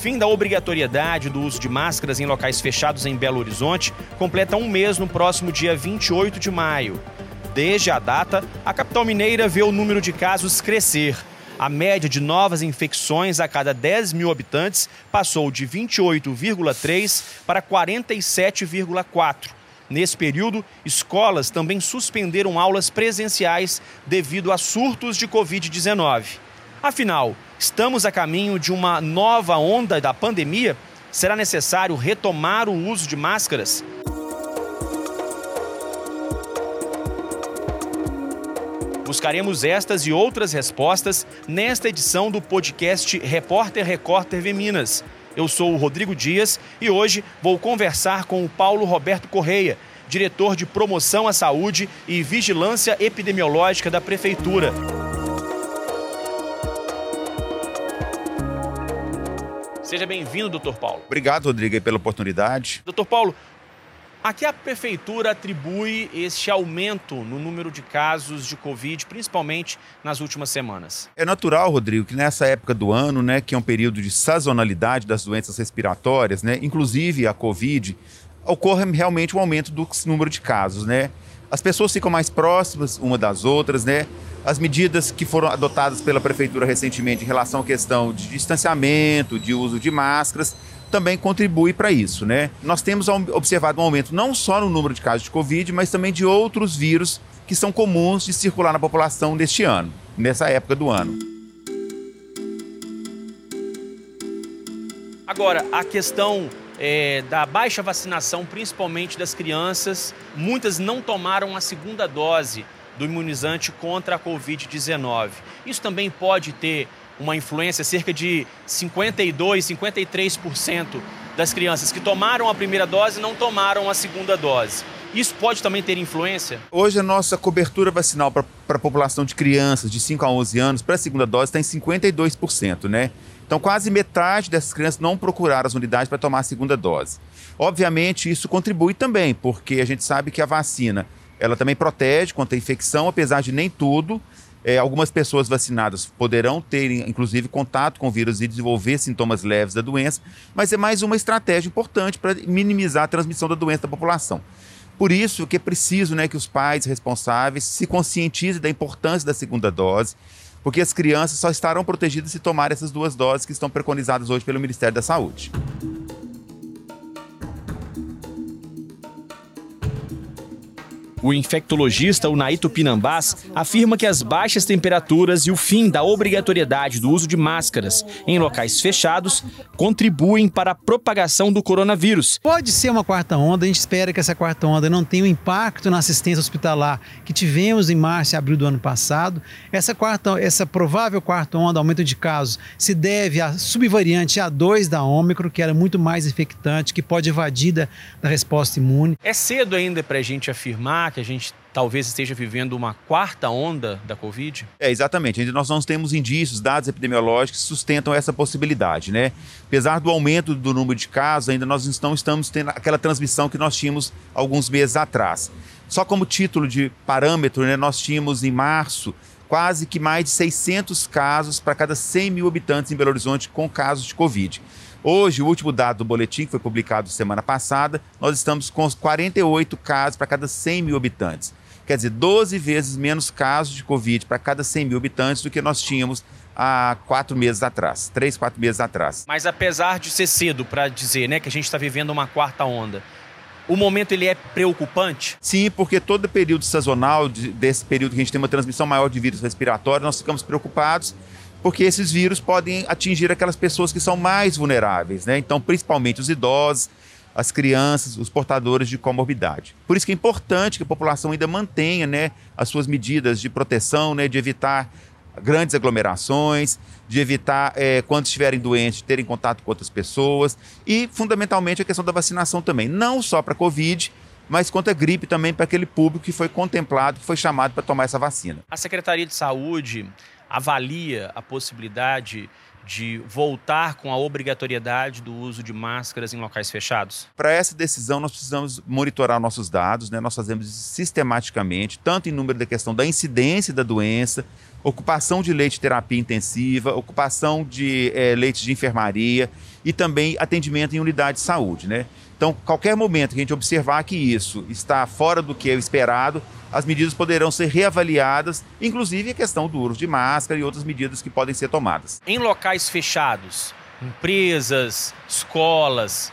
fim da obrigatoriedade do uso de máscaras em locais fechados em Belo Horizonte completa um mês no próximo dia 28 de maio. Desde a data, a capital mineira vê o número de casos crescer. A média de novas infecções a cada 10 mil habitantes passou de 28,3 para 47,4. Nesse período, escolas também suspenderam aulas presenciais devido a surtos de Covid-19. Afinal, estamos a caminho de uma nova onda da pandemia? Será necessário retomar o uso de máscaras? Buscaremos estas e outras respostas nesta edição do podcast Repórter Record TV Minas. Eu sou o Rodrigo Dias e hoje vou conversar com o Paulo Roberto Correia, diretor de Promoção à Saúde e Vigilância Epidemiológica da Prefeitura. Seja bem-vindo, doutor Paulo. Obrigado, Rodrigo, pela oportunidade. Doutor Paulo, a que a prefeitura atribui este aumento no número de casos de Covid, principalmente nas últimas semanas? É natural, Rodrigo, que nessa época do ano, né, que é um período de sazonalidade das doenças respiratórias, né, inclusive a Covid, ocorra realmente um aumento do número de casos, né? As pessoas ficam mais próximas uma das outras, né? As medidas que foram adotadas pela prefeitura recentemente em relação à questão de distanciamento, de uso de máscaras, também contribui para isso, né? Nós temos observado um aumento não só no número de casos de Covid, mas também de outros vírus que são comuns de circular na população neste ano, nessa época do ano. Agora, a questão é, da baixa vacinação, principalmente das crianças, muitas não tomaram a segunda dose do imunizante contra a Covid-19. Isso também pode ter uma influência, cerca de 52, 53% das crianças que tomaram a primeira dose não tomaram a segunda dose. Isso pode também ter influência? Hoje a nossa cobertura vacinal para a população de crianças de 5 a 11 anos para a segunda dose está em 52%, né? Então quase metade dessas crianças não procuraram as unidades para tomar a segunda dose. Obviamente isso contribui também, porque a gente sabe que a vacina ela também protege contra a infecção, apesar de nem tudo. É, algumas pessoas vacinadas poderão ter, inclusive, contato com o vírus e desenvolver sintomas leves da doença, mas é mais uma estratégia importante para minimizar a transmissão da doença da população. Por isso que é preciso né, que os pais responsáveis se conscientizem da importância da segunda dose, porque as crianças só estarão protegidas se tomarem essas duas doses que estão preconizadas hoje pelo Ministério da Saúde. O infectologista Unaito Pinambás afirma que as baixas temperaturas e o fim da obrigatoriedade do uso de máscaras em locais fechados contribuem para a propagação do coronavírus. Pode ser uma quarta onda, a gente espera que essa quarta onda não tenha um impacto na assistência hospitalar que tivemos em março e abril do ano passado. Essa quarta, essa provável quarta onda, aumento de casos, se deve à subvariante A2 da Ômicron, que era muito mais infectante, que pode evadir da, da resposta imune. É cedo ainda para a gente afirmar que a gente talvez esteja vivendo uma quarta onda da Covid? É, exatamente. Ainda nós não temos indícios, dados epidemiológicos que sustentam essa possibilidade, né? Apesar do aumento do número de casos, ainda nós não estamos tendo aquela transmissão que nós tínhamos alguns meses atrás. Só como título de parâmetro, né, nós tínhamos em março quase que mais de 600 casos para cada 100 mil habitantes em Belo Horizonte com casos de Covid. Hoje, o último dado do boletim, que foi publicado semana passada, nós estamos com 48 casos para cada 100 mil habitantes. Quer dizer, 12 vezes menos casos de Covid para cada 100 mil habitantes do que nós tínhamos há quatro meses atrás, três, quatro meses atrás. Mas apesar de ser cedo para dizer né, que a gente está vivendo uma quarta onda, o momento ele é preocupante? Sim, porque todo período sazonal, desse período que a gente tem uma transmissão maior de vírus respiratório, nós ficamos preocupados porque esses vírus podem atingir aquelas pessoas que são mais vulneráveis, né? Então, principalmente os idosos, as crianças, os portadores de comorbidade. Por isso que é importante que a população ainda mantenha, né, as suas medidas de proteção, né, de evitar grandes aglomerações, de evitar, é, quando estiverem doentes, terem contato com outras pessoas e, fundamentalmente, a questão da vacinação também, não só para a Covid, mas contra a gripe também para aquele público que foi contemplado, que foi chamado para tomar essa vacina. A Secretaria de Saúde avalia a possibilidade de voltar com a obrigatoriedade do uso de máscaras em locais fechados? Para essa decisão, nós precisamos monitorar nossos dados, né? nós fazemos isso sistematicamente, tanto em número da questão da incidência da doença, ocupação de leite de terapia intensiva, ocupação de é, de enfermaria e também atendimento em unidade de saúde. Né? Então, qualquer momento que a gente observar que isso está fora do que é esperado, as medidas poderão ser reavaliadas, inclusive a questão do uso de máscara e outras medidas que podem ser tomadas. Em locais fechados, empresas, escolas,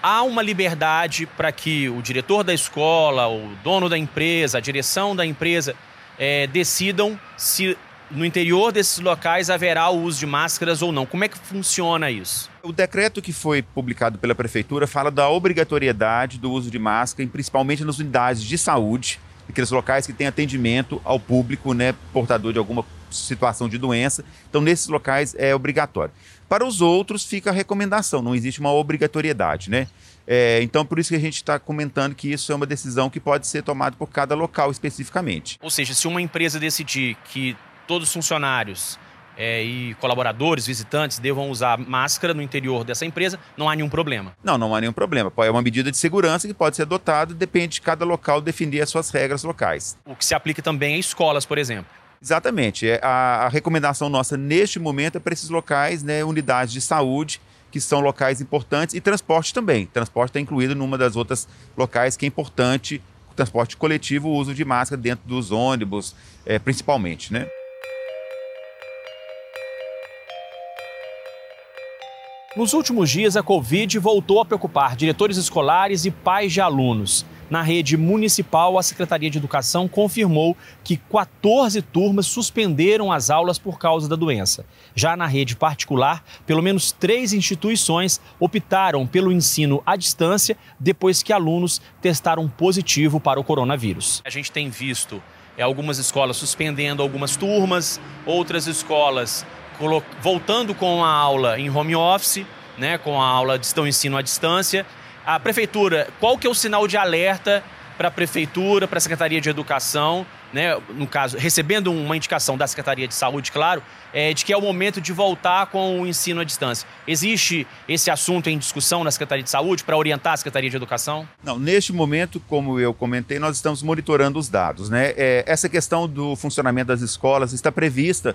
há uma liberdade para que o diretor da escola, o dono da empresa, a direção da empresa é, decidam se no interior desses locais haverá o uso de máscaras ou não. Como é que funciona isso? O decreto que foi publicado pela prefeitura fala da obrigatoriedade do uso de máscara, principalmente nas unidades de saúde, aqueles locais que têm atendimento ao público, né, portador de alguma situação de doença. Então, nesses locais é obrigatório. Para os outros, fica a recomendação, não existe uma obrigatoriedade, né? É, então, por isso que a gente está comentando que isso é uma decisão que pode ser tomada por cada local especificamente. Ou seja, se uma empresa decidir que todos os funcionários é, e colaboradores, visitantes devam usar máscara no interior dessa empresa, não há nenhum problema. Não, não há nenhum problema. É uma medida de segurança que pode ser adotada, depende de cada local definir as suas regras locais. O que se aplica também a escolas, por exemplo. Exatamente. É, a, a recomendação nossa neste momento é para esses locais, né, unidades de saúde, que são locais importantes, e transporte também. Transporte está incluído numa das outras locais que é importante, transporte coletivo, o uso de máscara dentro dos ônibus, é, principalmente, né? Nos últimos dias, a Covid voltou a preocupar diretores escolares e pais de alunos. Na rede municipal, a Secretaria de Educação confirmou que 14 turmas suspenderam as aulas por causa da doença. Já na rede particular, pelo menos três instituições optaram pelo ensino à distância depois que alunos testaram positivo para o coronavírus. A gente tem visto é, algumas escolas suspendendo algumas turmas, outras escolas voltando com a aula em home office, né, com a aula de ensino à distância. A prefeitura, qual que é o sinal de alerta para a prefeitura, para a Secretaria de Educação, né, no caso, recebendo uma indicação da Secretaria de Saúde, claro, é, de que é o momento de voltar com o ensino à distância. Existe esse assunto em discussão na Secretaria de Saúde para orientar a Secretaria de Educação? Não, neste momento, como eu comentei, nós estamos monitorando os dados. Né? É, essa questão do funcionamento das escolas está prevista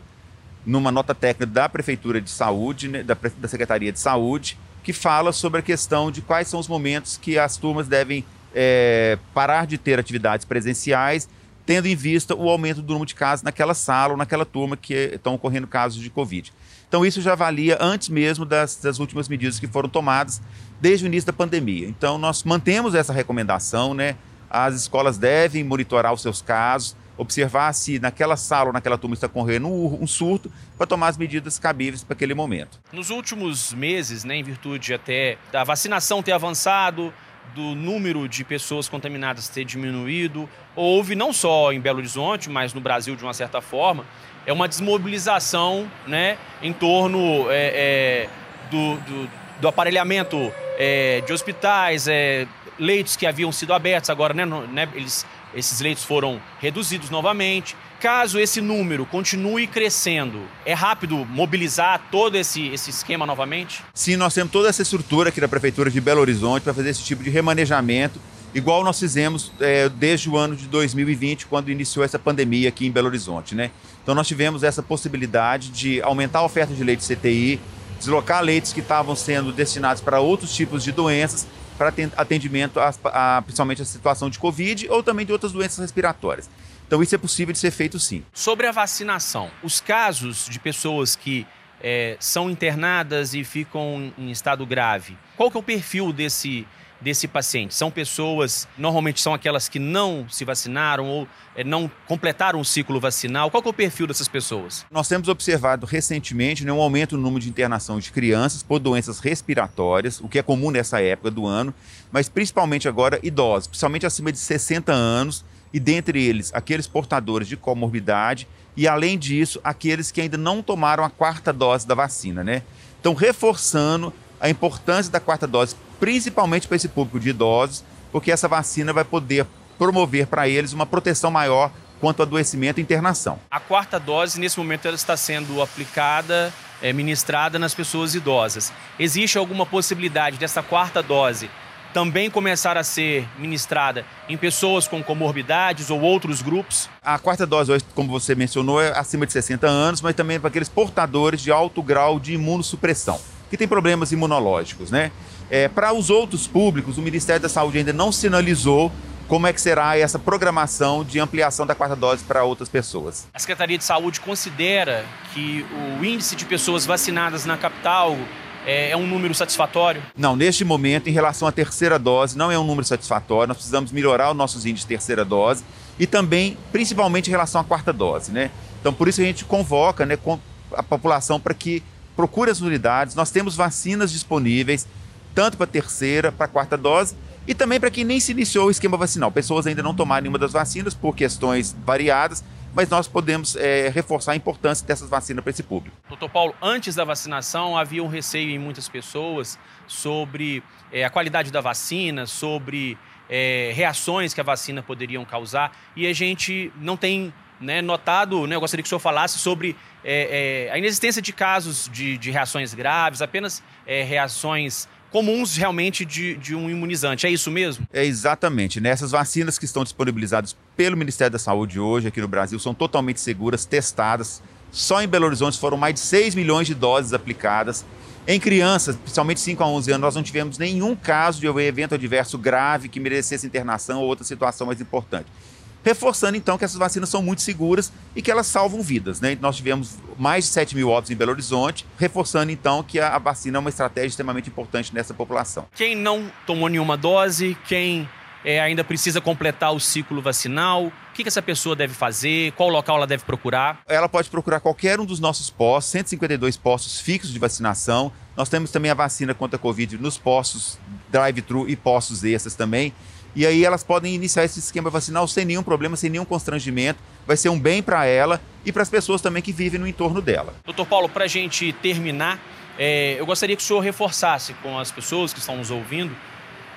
numa nota técnica da Prefeitura de Saúde, né, da, da Secretaria de Saúde, que fala sobre a questão de quais são os momentos que as turmas devem é, parar de ter atividades presenciais, tendo em vista o aumento do número de casos naquela sala ou naquela turma que estão ocorrendo casos de Covid. Então, isso já valia antes mesmo das, das últimas medidas que foram tomadas desde o início da pandemia. Então, nós mantemos essa recomendação, né? As escolas devem monitorar os seus casos, observar se naquela sala ou naquela turma está correndo um surto para tomar as medidas cabíveis para aquele momento. Nos últimos meses, né, em virtude até da vacinação ter avançado, do número de pessoas contaminadas ter diminuído, houve não só em Belo Horizonte, mas no Brasil de uma certa forma, é uma desmobilização né, em torno é, é, do, do, do, aparelhamento é, de hospitais, é, leitos que haviam sido abertos, agora né, né, eles esses leitos foram reduzidos novamente. Caso esse número continue crescendo, é rápido mobilizar todo esse, esse esquema novamente? Sim, nós temos toda essa estrutura aqui da Prefeitura de Belo Horizonte para fazer esse tipo de remanejamento, igual nós fizemos é, desde o ano de 2020, quando iniciou essa pandemia aqui em Belo Horizonte. Né? Então nós tivemos essa possibilidade de aumentar a oferta de leite CTI, deslocar leitos que estavam sendo destinados para outros tipos de doenças para atendimento a, a, principalmente a situação de Covid ou também de outras doenças respiratórias. Então isso é possível de ser feito sim. Sobre a vacinação, os casos de pessoas que é, são internadas e ficam em estado grave, qual que é o perfil desse, desse paciente? São pessoas, normalmente são aquelas que não se vacinaram ou é, não completaram o ciclo vacinal. Qual é o perfil dessas pessoas? Nós temos observado recentemente né, um aumento no número de internação de crianças por doenças respiratórias, o que é comum nessa época do ano, mas principalmente agora idosos, principalmente acima de 60 anos, e dentre eles aqueles portadores de comorbidade e, além disso, aqueles que ainda não tomaram a quarta dose da vacina, né? Então, reforçando a importância da quarta dose, principalmente para esse público de idosos, porque essa vacina vai poder promover para eles uma proteção maior quanto ao adoecimento e internação. A quarta dose, nesse momento, ela está sendo aplicada é, ministrada nas pessoas idosas. Existe alguma possibilidade dessa quarta dose também começar a ser ministrada em pessoas com comorbidades ou outros grupos? A quarta dose hoje, como você mencionou, é acima de 60 anos, mas também para aqueles portadores de alto grau de imunossupressão, que têm problemas imunológicos, né? É, para os outros públicos, o Ministério da Saúde ainda não sinalizou como é que será essa programação de ampliação da quarta dose para outras pessoas. A Secretaria de Saúde considera que o índice de pessoas vacinadas na capital é, é, um número satisfatório? Não, neste momento, em relação à terceira dose, não é um número satisfatório. Nós precisamos melhorar os nossos índices de terceira dose e também, principalmente, em relação à quarta dose, né? Então, por isso a gente convoca né, a população para que procure as unidades. Nós temos vacinas disponíveis, tanto para terceira, para quarta dose, e também para quem nem se iniciou o esquema vacinal. Pessoas ainda não tomaram nenhuma das vacinas por questões variadas, mas nós podemos é, reforçar a importância dessas vacinas para esse público. Doutor Paulo, antes da vacinação havia um receio em muitas pessoas sobre é, a qualidade da vacina, sobre é, reações que a vacina poderiam causar, e a gente não tem né, notado, né, eu gostaria que o senhor falasse sobre é, é, a inexistência de casos de, de reações graves, apenas é, reações comuns realmente de, de um imunizante. É isso mesmo? É exatamente. Nessas né? vacinas que estão disponibilizadas pelo Ministério da Saúde hoje aqui no Brasil são totalmente seguras, testadas. Só em Belo Horizonte foram mais de 6 milhões de doses aplicadas. Em crianças, principalmente 5 a 11 anos, nós não tivemos nenhum caso de evento adverso grave que merecesse internação ou outra situação mais importante reforçando então que essas vacinas são muito seguras e que elas salvam vidas. Né? Nós tivemos mais de 7 mil óbitos em Belo Horizonte, reforçando então que a, a vacina é uma estratégia extremamente importante nessa população. Quem não tomou nenhuma dose, quem é, ainda precisa completar o ciclo vacinal, o que, que, essa pessoa deve fazer? Qual local ela deve procurar? Ela pode procurar qualquer um dos nossos postos, 152 postos fixos de vacinação. Nós temos também a vacina contra a Covid nos postos drive-thru e postos extras também. E aí elas podem iniciar esse esquema vacinal sem nenhum problema, sem nenhum constrangimento. Vai ser um bem para ela e para as pessoas também que vivem no entorno dela. Doutor Paulo, para a gente terminar, é, eu gostaria que o senhor reforçasse com as pessoas que estão nos ouvindo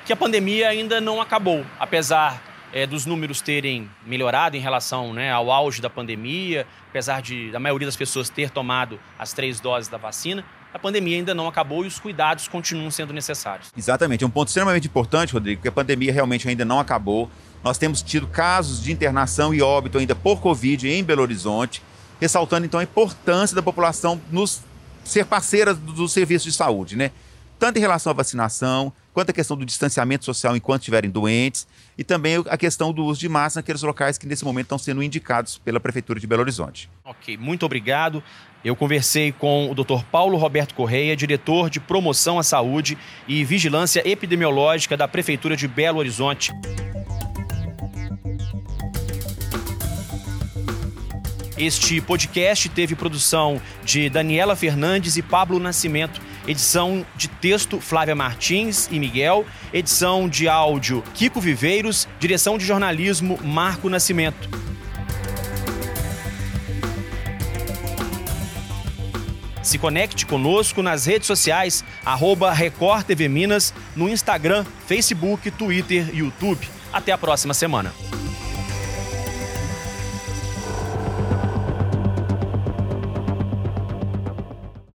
que a pandemia ainda não acabou, apesar é, dos números terem melhorado em relação né, ao auge da pandemia, apesar de a maioria das pessoas ter tomado as três doses da vacina, a pandemia ainda não acabou e os cuidados continuam sendo necessários. Exatamente, é um ponto extremamente importante, Rodrigo, que a pandemia realmente ainda não acabou. Nós temos tido casos de internação e óbito ainda por Covid em Belo Horizonte, ressaltando então a importância da população nos ser parceira dos do serviços de saúde, né? Tanto em relação à vacinação, quanto a questão do distanciamento social enquanto estiverem doentes, e também a questão do uso de máscara naqueles locais que nesse momento estão sendo indicados pela Prefeitura de Belo Horizonte. Ok, muito obrigado. Eu conversei com o Dr. Paulo Roberto Correia, diretor de Promoção à Saúde e Vigilância Epidemiológica da Prefeitura de Belo Horizonte. Este podcast teve produção de Daniela Fernandes e Pablo Nascimento, edição de texto Flávia Martins e Miguel, edição de áudio Kiko Viveiros, direção de jornalismo Marco Nascimento. Se conecte conosco nas redes sociais, arroba Record TV Minas, no Instagram, Facebook, Twitter e YouTube. Até a próxima semana.